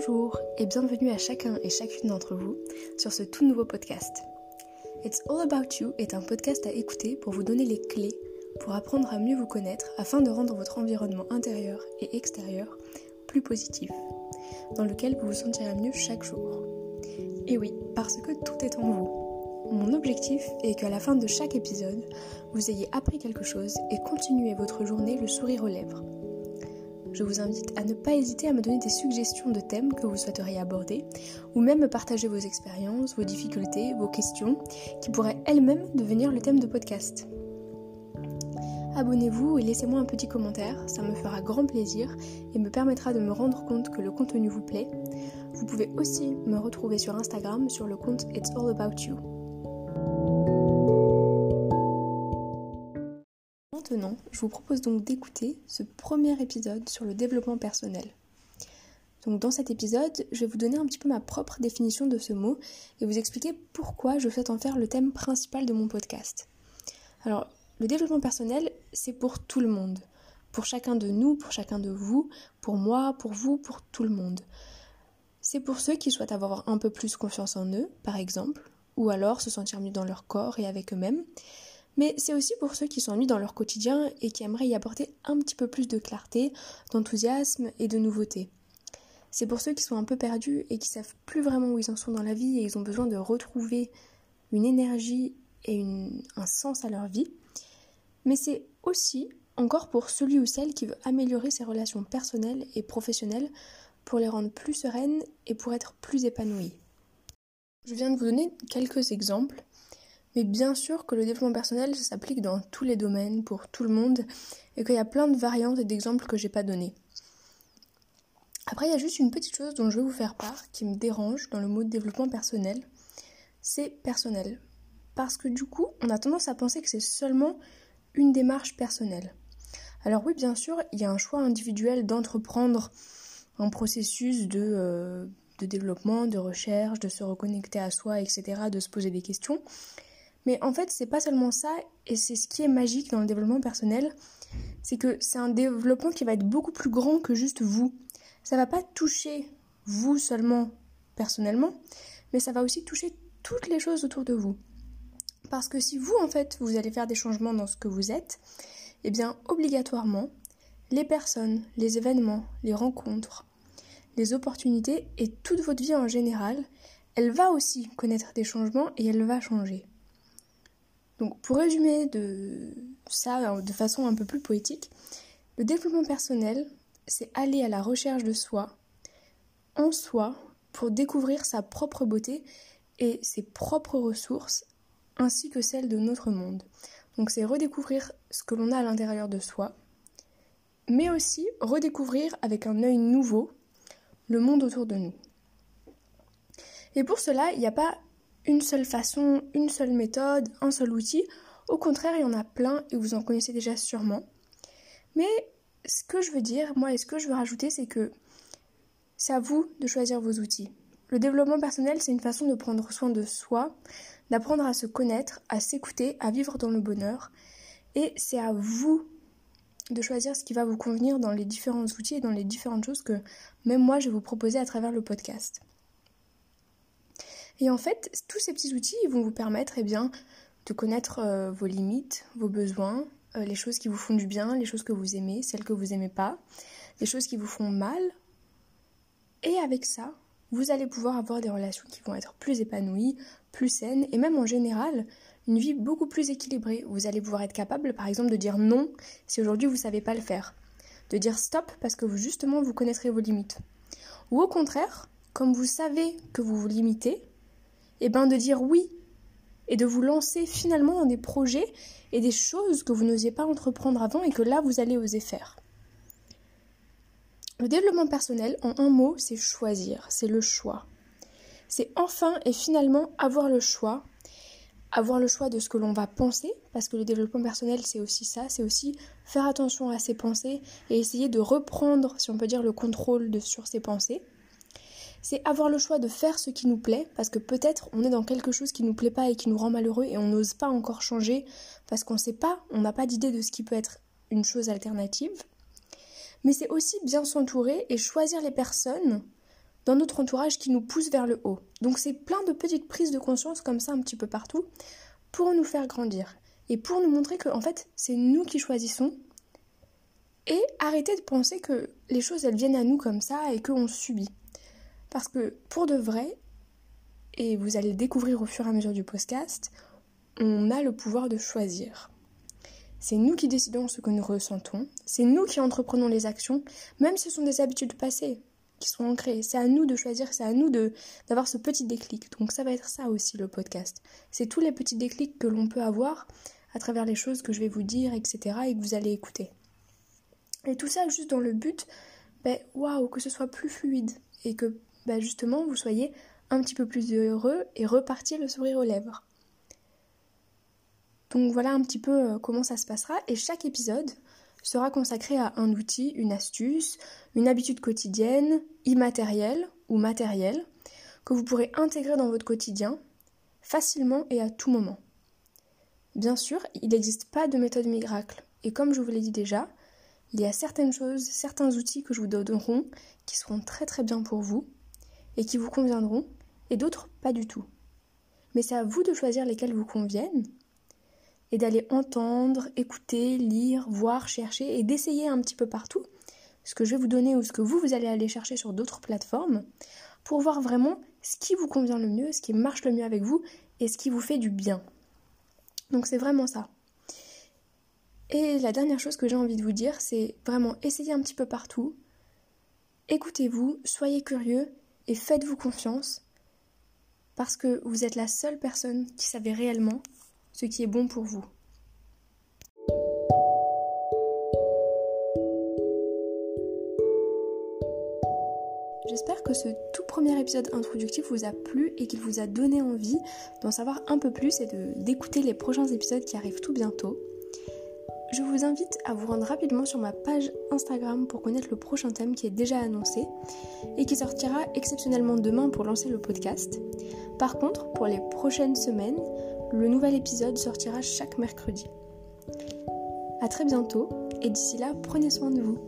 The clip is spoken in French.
Bonjour et bienvenue à chacun et chacune d'entre vous sur ce tout nouveau podcast. It's All About You est un podcast à écouter pour vous donner les clés pour apprendre à mieux vous connaître afin de rendre votre environnement intérieur et extérieur plus positif, dans lequel vous vous sentirez mieux chaque jour. Et oui, parce que tout est en vous. Mon objectif est qu'à la fin de chaque épisode, vous ayez appris quelque chose et continuez votre journée le sourire aux lèvres je vous invite à ne pas hésiter à me donner des suggestions de thèmes que vous souhaiteriez aborder, ou même me partager vos expériences, vos difficultés, vos questions, qui pourraient elles-mêmes devenir le thème de podcast. Abonnez-vous et laissez-moi un petit commentaire, ça me fera grand plaisir et me permettra de me rendre compte que le contenu vous plaît. Vous pouvez aussi me retrouver sur Instagram sur le compte It's All About You. Je vous propose donc d'écouter ce premier épisode sur le développement personnel. Donc dans cet épisode, je vais vous donner un petit peu ma propre définition de ce mot et vous expliquer pourquoi je souhaite en faire le thème principal de mon podcast. Alors, le développement personnel, c'est pour tout le monde. Pour chacun de nous, pour chacun de vous, pour moi, pour vous, pour tout le monde. C'est pour ceux qui souhaitent avoir un peu plus confiance en eux, par exemple, ou alors se sentir mieux dans leur corps et avec eux-mêmes mais c'est aussi pour ceux qui s'ennuient dans leur quotidien et qui aimeraient y apporter un petit peu plus de clarté, d'enthousiasme et de nouveauté. C'est pour ceux qui sont un peu perdus et qui savent plus vraiment où ils en sont dans la vie et ils ont besoin de retrouver une énergie et un sens à leur vie. Mais c'est aussi encore pour celui ou celle qui veut améliorer ses relations personnelles et professionnelles pour les rendre plus sereines et pour être plus épanouies. Je viens de vous donner quelques exemples mais bien sûr que le développement personnel, s'applique dans tous les domaines, pour tout le monde, et qu'il y a plein de variantes et d'exemples que j'ai pas donnés. Après, il y a juste une petite chose dont je vais vous faire part qui me dérange dans le mot développement personnel. C'est personnel. Parce que du coup, on a tendance à penser que c'est seulement une démarche personnelle. Alors oui, bien sûr, il y a un choix individuel d'entreprendre un processus de, euh, de développement, de recherche, de se reconnecter à soi, etc., de se poser des questions. Mais en fait, c'est pas seulement ça, et c'est ce qui est magique dans le développement personnel, c'est que c'est un développement qui va être beaucoup plus grand que juste vous. Ça va pas toucher vous seulement personnellement, mais ça va aussi toucher toutes les choses autour de vous. Parce que si vous, en fait, vous allez faire des changements dans ce que vous êtes, eh bien, obligatoirement, les personnes, les événements, les rencontres, les opportunités et toute votre vie en général, elle va aussi connaître des changements et elle va changer. Donc pour résumer de ça euh, de façon un peu plus poétique, le développement personnel, c'est aller à la recherche de soi, en soi, pour découvrir sa propre beauté et ses propres ressources, ainsi que celles de notre monde. Donc c'est redécouvrir ce que l'on a à l'intérieur de soi, mais aussi redécouvrir avec un œil nouveau le monde autour de nous. Et pour cela, il n'y a pas une seule façon, une seule méthode, un seul outil. Au contraire, il y en a plein et vous en connaissez déjà sûrement. Mais ce que je veux dire, moi, et ce que je veux rajouter, c'est que c'est à vous de choisir vos outils. Le développement personnel, c'est une façon de prendre soin de soi, d'apprendre à se connaître, à s'écouter, à vivre dans le bonheur. Et c'est à vous de choisir ce qui va vous convenir dans les différents outils et dans les différentes choses que même moi je vais vous proposer à travers le podcast. Et en fait, tous ces petits outils vont vous permettre eh bien, de connaître euh, vos limites, vos besoins, euh, les choses qui vous font du bien, les choses que vous aimez, celles que vous n'aimez pas, les choses qui vous font mal. Et avec ça, vous allez pouvoir avoir des relations qui vont être plus épanouies, plus saines et même en général une vie beaucoup plus équilibrée. Vous allez pouvoir être capable par exemple de dire non si aujourd'hui vous ne savez pas le faire. De dire stop parce que vous, justement vous connaîtrez vos limites. Ou au contraire, comme vous savez que vous vous limitez, et eh ben de dire oui et de vous lancer finalement dans des projets et des choses que vous n'osiez pas entreprendre avant et que là vous allez oser faire. Le développement personnel, en un mot, c'est choisir, c'est le choix. C'est enfin et finalement avoir le choix, avoir le choix de ce que l'on va penser, parce que le développement personnel, c'est aussi ça, c'est aussi faire attention à ses pensées et essayer de reprendre, si on peut dire, le contrôle sur ses pensées c'est avoir le choix de faire ce qui nous plaît, parce que peut-être on est dans quelque chose qui nous plaît pas et qui nous rend malheureux et on n'ose pas encore changer parce qu'on ne sait pas, on n'a pas d'idée de ce qui peut être une chose alternative. Mais c'est aussi bien s'entourer et choisir les personnes dans notre entourage qui nous poussent vers le haut. Donc c'est plein de petites prises de conscience comme ça un petit peu partout pour nous faire grandir et pour nous montrer que en fait c'est nous qui choisissons et arrêter de penser que les choses elles viennent à nous comme ça et qu'on subit. Parce que pour de vrai, et vous allez le découvrir au fur et à mesure du podcast, on a le pouvoir de choisir. C'est nous qui décidons ce que nous ressentons, c'est nous qui entreprenons les actions, même si ce sont des habitudes passées qui sont ancrées. C'est à nous de choisir, c'est à nous d'avoir ce petit déclic. Donc ça va être ça aussi le podcast. C'est tous les petits déclics que l'on peut avoir à travers les choses que je vais vous dire, etc. et que vous allez écouter. Et tout ça juste dans le but, ben, waouh, que ce soit plus fluide et que ben, justement vous soyez un petit peu plus heureux et repartir le sourire aux lèvres. Donc voilà un petit peu euh, comment ça se passera et chaque épisode sera consacré à un outil, une astuce, une habitude quotidienne, immatérielle ou matérielle, que vous pourrez intégrer dans votre quotidien facilement et à tout moment. Bien sûr, il n'existe pas de méthode miracle et comme je vous l'ai dit déjà, il y a certaines choses, certains outils que je vous donnerai qui seront très très bien pour vous et qui vous conviendront et d'autres pas du tout. Mais c'est à vous de choisir lesquels vous conviennent et d'aller entendre, écouter, lire, voir, chercher et d'essayer un petit peu partout ce que je vais vous donner ou ce que vous, vous allez aller chercher sur d'autres plateformes pour voir vraiment ce qui vous convient le mieux, ce qui marche le mieux avec vous et ce qui vous fait du bien. Donc c'est vraiment ça. Et la dernière chose que j'ai envie de vous dire, c'est vraiment essayer un petit peu partout. Écoutez-vous, soyez curieux et faites-vous confiance parce que vous êtes la seule personne qui savait réellement ce qui est bon pour vous. J'espère que ce tout premier épisode introductif vous a plu et qu'il vous a donné envie d'en savoir un peu plus et d'écouter les prochains épisodes qui arrivent tout bientôt. Je vous invite à vous rendre rapidement sur ma page Instagram pour connaître le prochain thème qui est déjà annoncé et qui sortira exceptionnellement demain pour lancer le podcast. Par contre, pour les prochaines semaines, le nouvel épisode sortira chaque mercredi. A très bientôt et d'ici là, prenez soin de vous.